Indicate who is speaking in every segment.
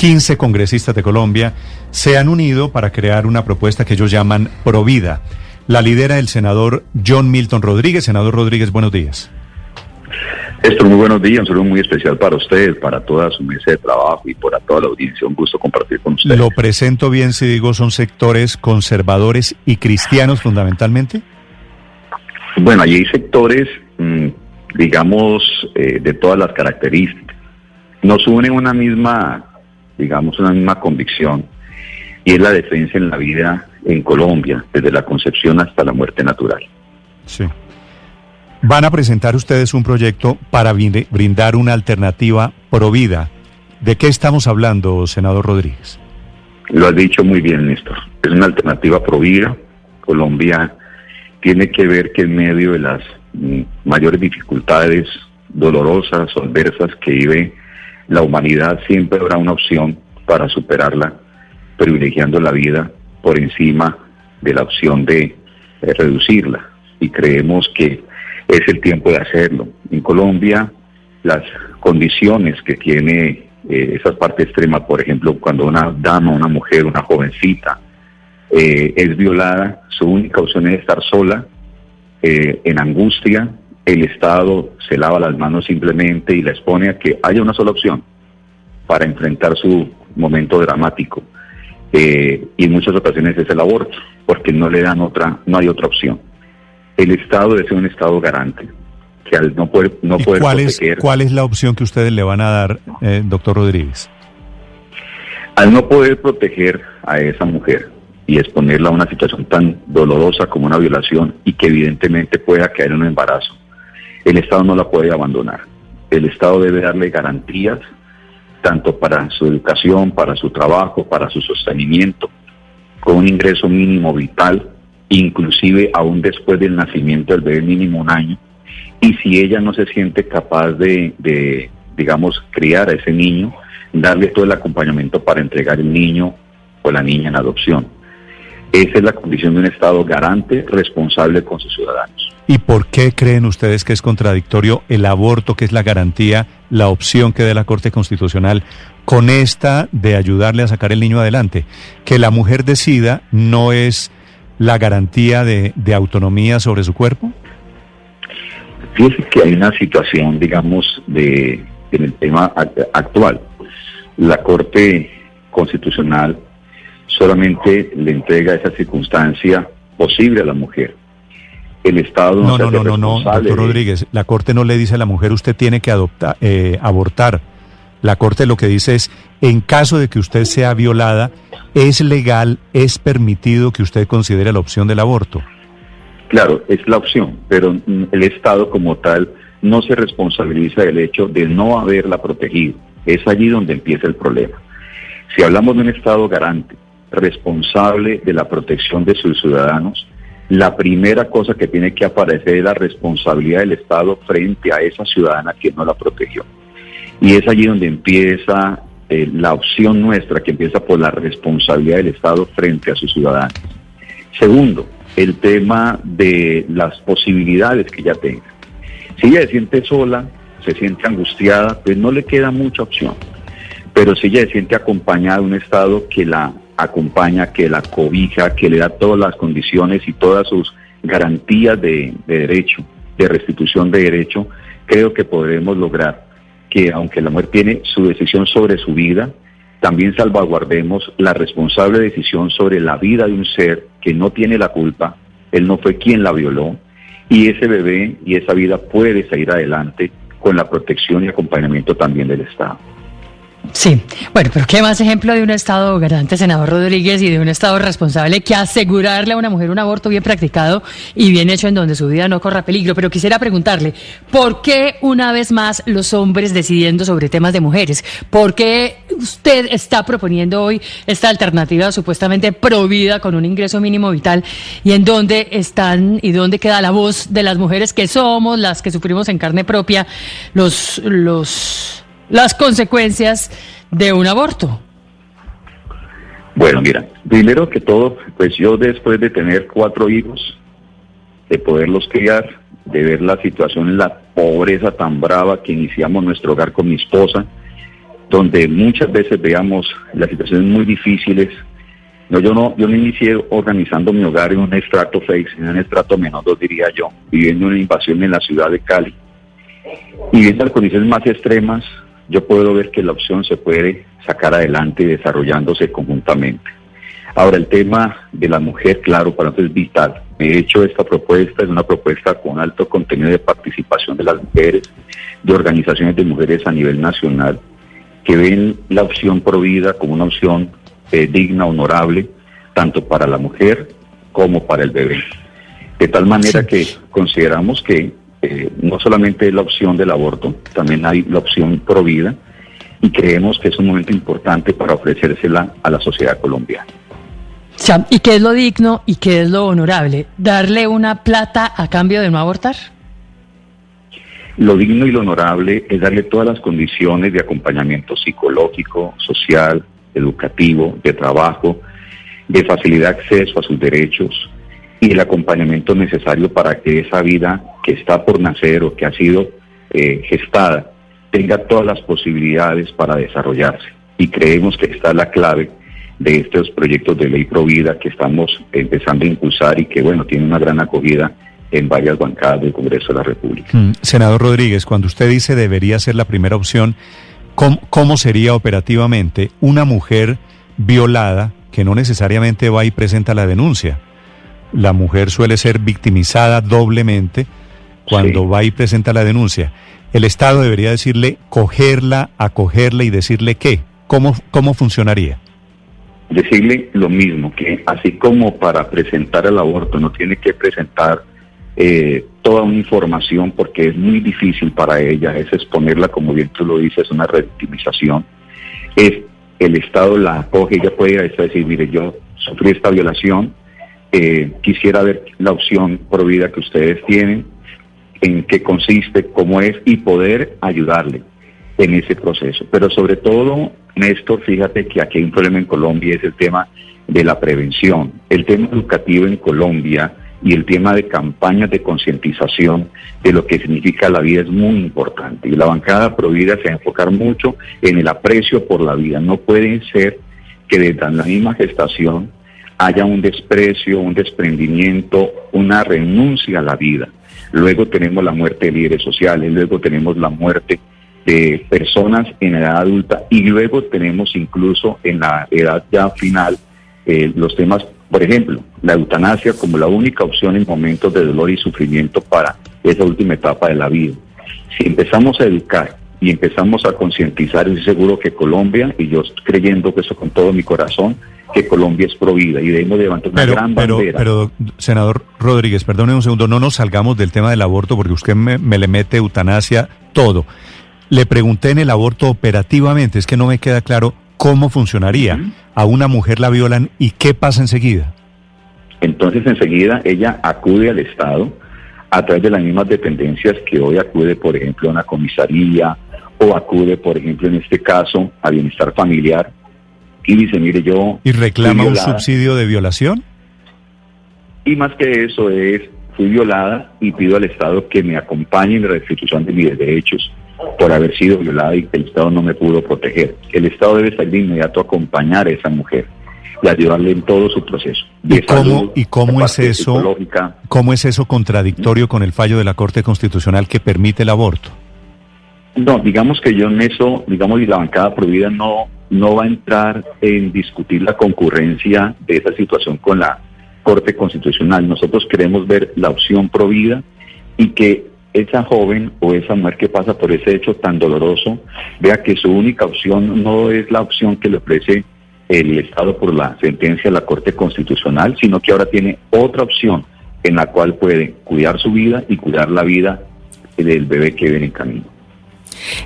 Speaker 1: 15 congresistas de Colombia se han unido para crear una propuesta que ellos llaman Provida. La lidera el senador John Milton Rodríguez. Senador Rodríguez, buenos días.
Speaker 2: Esto muy buenos días, un saludo muy especial para usted, para toda su mesa de trabajo y para toda la audiencia. Un gusto compartir con usted.
Speaker 1: ¿Lo presento bien si digo son sectores conservadores y cristianos fundamentalmente?
Speaker 2: Bueno, allí hay sectores, mm, digamos, eh, de todas las características. Nos unen una misma digamos, una misma convicción, y es la defensa en la vida en Colombia, desde la concepción hasta la muerte natural.
Speaker 1: Sí. Van a presentar ustedes un proyecto para brindar una alternativa pro vida. ¿De qué estamos hablando, senador Rodríguez?
Speaker 2: Lo has dicho muy bien, Néstor. Es una alternativa pro vida. Colombia tiene que ver que en medio de las mm, mayores dificultades dolorosas adversas que vive la humanidad siempre habrá una opción para superarla, privilegiando la vida por encima de la opción de, reducirla. Y creemos que es el tiempo de hacerlo. En Colombia, las condiciones que tiene eh, esa parte extrema, por ejemplo, cuando una dama, una mujer, una jovencita eh, es violada, su única opción es estar sola, eh, en angustia, el Estado se lava las manos simplemente y la expone a que haya una sola opción para enfrentar su momento dramático. Eh, y en muchas ocasiones es el aborto, porque no le dan otra, no hay otra opción. El Estado debe ser un Estado garante, que al no poder, no poder
Speaker 1: cuál Es, ¿Cuál es la opción que ustedes le van a dar, eh, doctor Rodríguez?
Speaker 2: Al no poder proteger a esa mujer y exponerla a una situación tan dolorosa como una violación y que evidentemente pueda caer en un embarazo, el Estado no la puede abandonar. El Estado debe darle garantías tanto para su educación, para su trabajo, para su sostenimiento, con un ingreso mínimo vital, inclusive aún después del nacimiento del bebé mínimo un año. Y si ella no se siente capaz de, de digamos, criar a ese niño, darle todo el acompañamiento para entregar el niño o la niña en adopción. Esa es la condición de un Estado garante, responsable con sus ciudadanos.
Speaker 1: ¿Y por qué creen ustedes que es contradictorio el aborto, que es la garantía, la opción que dé la Corte Constitucional, con esta de ayudarle a sacar el niño adelante? Que la mujer decida no es la garantía de, autonomía sobre su cuerpo.
Speaker 2: Fíjese que hay una situación, digamos, de, en el tema actual. La Corte Constitucional solamente le entrega esa circunstancia posible a la mujer. El Estado
Speaker 1: no, no, no, no, no, doctor Rodríguez, la Corte no le dice a la mujer usted tiene que adoptar, eh, abortar. La Corte lo que dice es, en caso de que usted sea violada, es legal, es permitido que usted considere la opción del aborto.
Speaker 2: Claro, es la opción, pero el Estado como tal no se responsabiliza del hecho de no haberla protegido. Es allí donde empieza el problema. Si hablamos de un Estado garante, responsable de la protección de sus ciudadanos, la primera cosa que tiene que aparecer es la responsabilidad del Estado frente a esa ciudadana que no la protegió. Y es allí donde empieza eh, la opción nuestra, que empieza por la responsabilidad del Estado frente a sus ciudadanos. Segundo, el tema de las posibilidades que ella tenga. Si ella se siente sola, se siente angustiada, pues no le queda mucha opción. Pero si ella se siente acompañada de un Estado que la acompaña, que la cobija, que le da todas las condiciones y todas sus garantías de, derecho, de restitución de derecho, creo que podremos lograr que aunque la mujer tiene su decisión sobre su vida, también salvaguardemos la responsable decisión sobre la vida de un ser que no tiene la culpa, él no fue quien la violó, y ese bebé y esa vida puede salir adelante con la protección y acompañamiento también del Estado.
Speaker 3: Sí, bueno, pero ¿qué más ejemplo de un Estado garante, senador Rodríguez, y de un Estado responsable que asegurarle a una mujer un aborto bien practicado y bien hecho en donde su vida no corra peligro? Pero quisiera preguntarle, ¿por qué una vez más los hombres decidiendo sobre temas de mujeres? ¿Por qué usted está proponiendo hoy esta alternativa supuestamente provida con un ingreso mínimo vital? ¿Y en dónde están y dónde queda la voz de las mujeres que somos, las que sufrimos en carne propia, los... los las consecuencias de un aborto?
Speaker 2: Bueno, mira, primero que todo, pues yo después de tener cuatro hijos, de poderlos criar, de ver la situación, la pobreza tan brava que iniciamos nuestro hogar con mi esposa, donde muchas veces veamos las situaciones muy difíciles. No, yo no, yo no inicié organizando mi hogar en un estrato 6, en un estrato menos diría yo, viviendo una invasión en la ciudad de Cali. Y viendo las condiciones más extremas, yo puedo ver que la opción se puede sacar adelante desarrollándose conjuntamente. Ahora, el tema de la mujer, claro, para nosotros es vital. He hecho esta propuesta, es una propuesta con alto contenido de participación de las mujeres, de organizaciones de mujeres a nivel nacional, que ven la opción provida como una opción eh, digna, honorable, tanto para la mujer como para el bebé. De tal manera que consideramos que eh, no solamente la opción del aborto, también hay la opción provida y creemos que es un momento importante para ofrecérsela a la sociedad colombiana.
Speaker 3: ¿Y qué es lo digno y qué es lo honorable? ¿Darle una plata a cambio de no abortar?
Speaker 2: Lo digno y lo honorable es darle todas las condiciones de acompañamiento psicológico, social, educativo, de trabajo, de facilidad de acceso a sus derechos, y el acompañamiento necesario para que esa vida que está por nacer o que ha sido eh, gestada tenga todas las posibilidades para desarrollarse. Y creemos que esta es la clave de estos proyectos de ley Provida que estamos empezando a impulsar y que, bueno, tiene una gran acogida en varias bancadas del Congreso de la República. Mm,
Speaker 1: senador Rodríguez, cuando usted dice debería ser la primera opción, ¿cómo sería operativamente una mujer violada que no necesariamente va y presenta la denuncia? la mujer suele ser victimizada doblemente cuando va y presenta la denuncia. El Estado debería decirle, cogerla, acogerla y decirle qué. ¿Cómo, cómo funcionaría?
Speaker 2: Decirle lo mismo, que así como para presentar el aborto no tiene que presentar eh, toda una información porque es muy difícil para ella, es exponerla, como bien tú lo dices, una revictimización, es el Estado la acoge, ella puede ir a decir, mire, yo sufrí esta violación, eh, quisiera ver la opción provida que ustedes tienen, en qué consiste, cómo es y poder ayudarle en ese proceso. Pero sobre todo, Néstor, fíjate que aquí hay un problema en Colombia, es el tema de la prevención. El tema educativo en Colombia y el tema de campañas de concientización de lo que significa la vida es muy importante. Y la bancada Provida se va a enfocar mucho en el aprecio por la vida. No puede ser que desde la misma gestación haya un desprecio, un desprendimiento, una renuncia a la vida. Luego tenemos la muerte de líderes sociales, luego tenemos la muerte de personas en edad adulta y luego tenemos incluso en la edad ya final eh, los temas, por ejemplo, la eutanasia como la única opción en momentos de dolor y sufrimiento para esa última etapa de la vida. Si empezamos a educar y empezamos a concientizar, estoy seguro que Colombia, y yo creyendo que eso con todo mi corazón, que Colombia es provida y debemos levantar una gran bandera.
Speaker 1: Pero, senador Rodríguez, perdone un segundo, no nos salgamos del tema del aborto porque usted me, le mete eutanasia, todo. Le pregunté en el aborto operativamente, es que no me queda claro cómo funcionaría. A una mujer la violan y qué pasa enseguida.
Speaker 2: Entonces enseguida ella acude al Estado a través de las mismas dependencias que hoy acude, por ejemplo, a una comisaría o acude, por ejemplo, en este caso, a bienestar familiar y dice, mire, yo...
Speaker 1: ¿Y reclama un subsidio de violación?
Speaker 2: Y más que eso es, fui violada y pido al Estado que me acompañe en la restitución de mis derechos por haber sido violada y que el Estado no me pudo proteger. El Estado debe salir de inmediato a acompañar a esa mujer y ayudarle en todo su proceso.
Speaker 1: ¿Y cómo, ¿y cómo es eso? ¿Cómo es eso contradictorio con el fallo de la Corte Constitucional que permite el aborto?
Speaker 2: No, digamos que yo en eso, digamos, y la bancada prohibida no no va a entrar en discutir la concurrencia de esa situación con la Corte Constitucional. Nosotros queremos ver la opción provida y que esa joven o esa mujer que pasa por ese hecho tan doloroso vea que su única opción no es la opción que le ofrece el Estado por la sentencia de la Corte Constitucional, sino que ahora tiene otra opción en la cual puede cuidar su vida y cuidar la vida del bebé que viene en camino.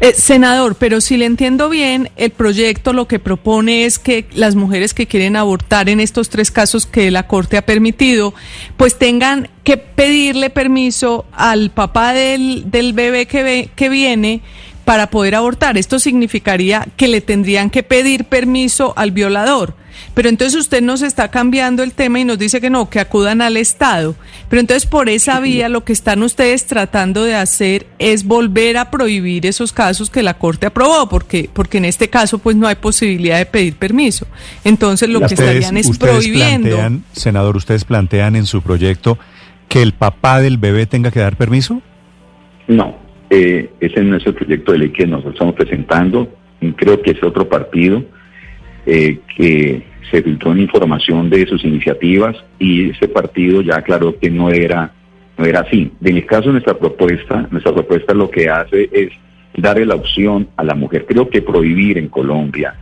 Speaker 4: Eh, senador, pero si le entiendo bien, el proyecto lo que propone es que las mujeres que quieren abortar en estos tres casos que la Corte ha permitido, pues tengan que pedirle permiso al papá del, del bebé que, ve, que viene para poder abortar. Esto significaría que le tendrían que pedir permiso al violador. Pero entonces usted nos está cambiando el tema y nos dice que no, que acudan al Estado. Pero entonces por esa vía lo que están ustedes tratando de hacer es volver a prohibir esos casos que la Corte aprobó, porque, porque en este caso pues no hay posibilidad de pedir permiso. Entonces lo que estarían es prohibiendo.
Speaker 1: senador, ¿ustedes plantean en su proyecto que el papá del bebé tenga que dar permiso?
Speaker 2: No, eh, ese no es el proyecto de ley que nosotros estamos presentando. Creo que es otro partido eh, que se filtró una información de sus iniciativas y ese partido ya aclaró que no era, no era así. En el caso de nuestra propuesta, nuestra propuesta lo que hace es darle la opción a la mujer. Creo que prohibir en Colombia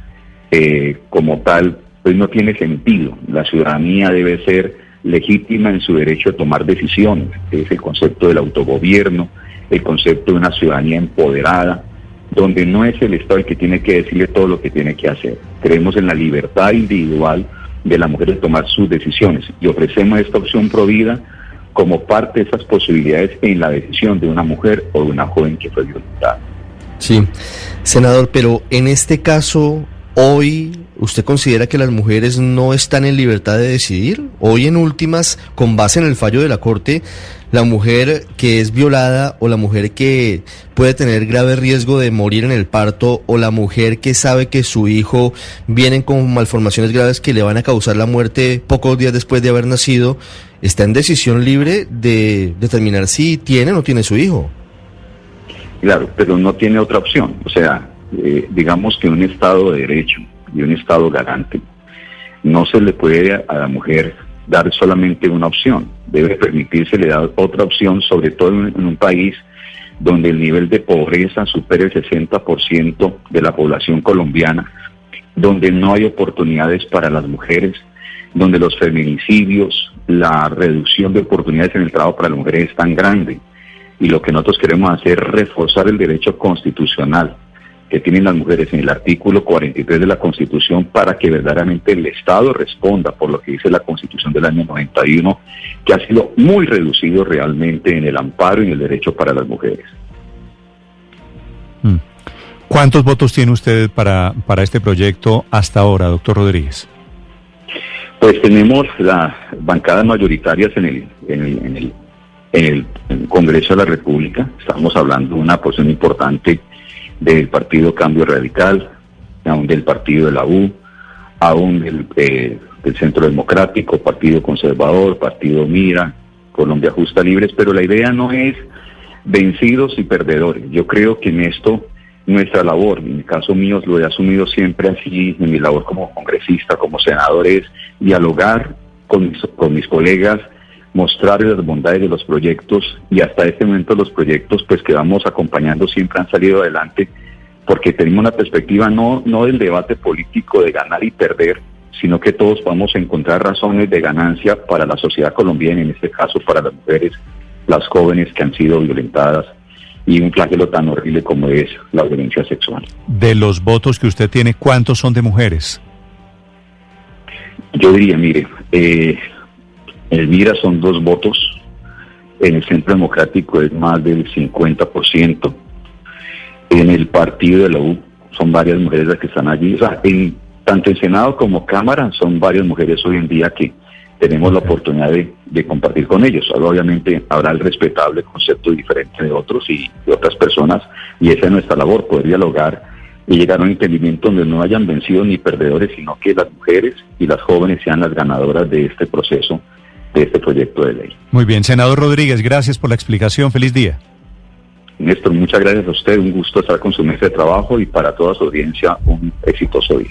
Speaker 2: eh, como tal, pues no tiene sentido. La ciudadanía debe ser legítima en su derecho a tomar decisiones. Es el concepto del autogobierno el concepto de una ciudadanía empoderada, donde no es el Estado el que tiene que decirle todo lo que tiene que hacer. Creemos en la libertad individual de la mujer de tomar sus decisiones y ofrecemos esta opción provida como parte de esas posibilidades en la decisión de una mujer o de una joven que fue violentada.
Speaker 5: Sí, senador, pero en este caso, hoy, ¿usted considera que las mujeres no están en libertad de decidir? Hoy, en últimas, con base en el fallo de la Corte, la mujer que es violada o la mujer que puede tener grave riesgo de morir en el parto o la mujer que sabe que su hijo viene con malformaciones graves que le van a causar la muerte pocos días después de haber nacido, está en decisión libre de determinar si tiene o no tiene su hijo.
Speaker 2: Claro, pero no tiene otra opción. O sea, eh, digamos que un Estado de Derecho y un Estado garante no se le puede a la mujer dar solamente una opción, debe permitírsele dar otra opción, sobre todo en, un país donde el nivel de pobreza supera el 60% de la población colombiana, donde no hay oportunidades para las mujeres, donde los feminicidios, la reducción de oportunidades en el trabajo para las mujeres es tan grande. Y lo que nosotros queremos hacer es reforzar el derecho constitucional que tienen las mujeres en el artículo 43 de la Constitución para que verdaderamente el Estado responda por lo que dice la Constitución del año 91, que ha sido muy reducido realmente en el amparo y en el derecho para las mujeres.
Speaker 1: Mm. ¿Cuántos votos tiene usted para, para este proyecto hasta ahora, doctor Rodríguez?
Speaker 2: Pues tenemos las bancadas mayoritarias en el, en el, en el, en el Congreso de la República. Estamos hablando de una posición importante del Partido Cambio Radical, aún del Partido de la U, aún del, eh, del Centro Democrático, Partido Conservador, Partido Mira, Colombia Justa Libres, pero la idea no es vencidos y perdedores. Yo creo que en esto nuestra labor, en el caso mío lo he asumido siempre así, en mi labor como congresista, como senador, es dialogar con con mis colegas, mostrarles las bondades de los proyectos y hasta este momento los proyectos pues que vamos acompañando siempre han salido adelante porque tenemos una perspectiva no, no del debate político de ganar y perder, sino que todos vamos a encontrar razones de ganancia para la sociedad colombiana, en este caso para las mujeres, las jóvenes que han sido violentadas y un flagelo tan horrible como es la violencia sexual.
Speaker 1: De los votos que usted tiene, ¿cuántos son de mujeres?
Speaker 2: Yo diría, mire, eh, en Mira son dos votos, en el Centro Democrático es más del 50%, en el partido de la U son varias mujeres las que están allí, o sea, en, tanto en Senado como Cámara son varias mujeres hoy en día que tenemos la oportunidad de, compartir con ellos. Obviamente habrá el respetable concepto diferente de otros y de otras personas, y esa es nuestra labor, poder dialogar y llegar a un entendimiento donde no hayan vencido ni perdedores, sino que las mujeres y las jóvenes sean las ganadoras de este proceso de este proyecto de ley.
Speaker 1: Muy bien, senador Rodríguez, gracias por la explicación. Feliz día.
Speaker 2: Néstor, muchas gracias a usted. Un gusto estar con su mesa de trabajo y para toda su audiencia un exitoso día.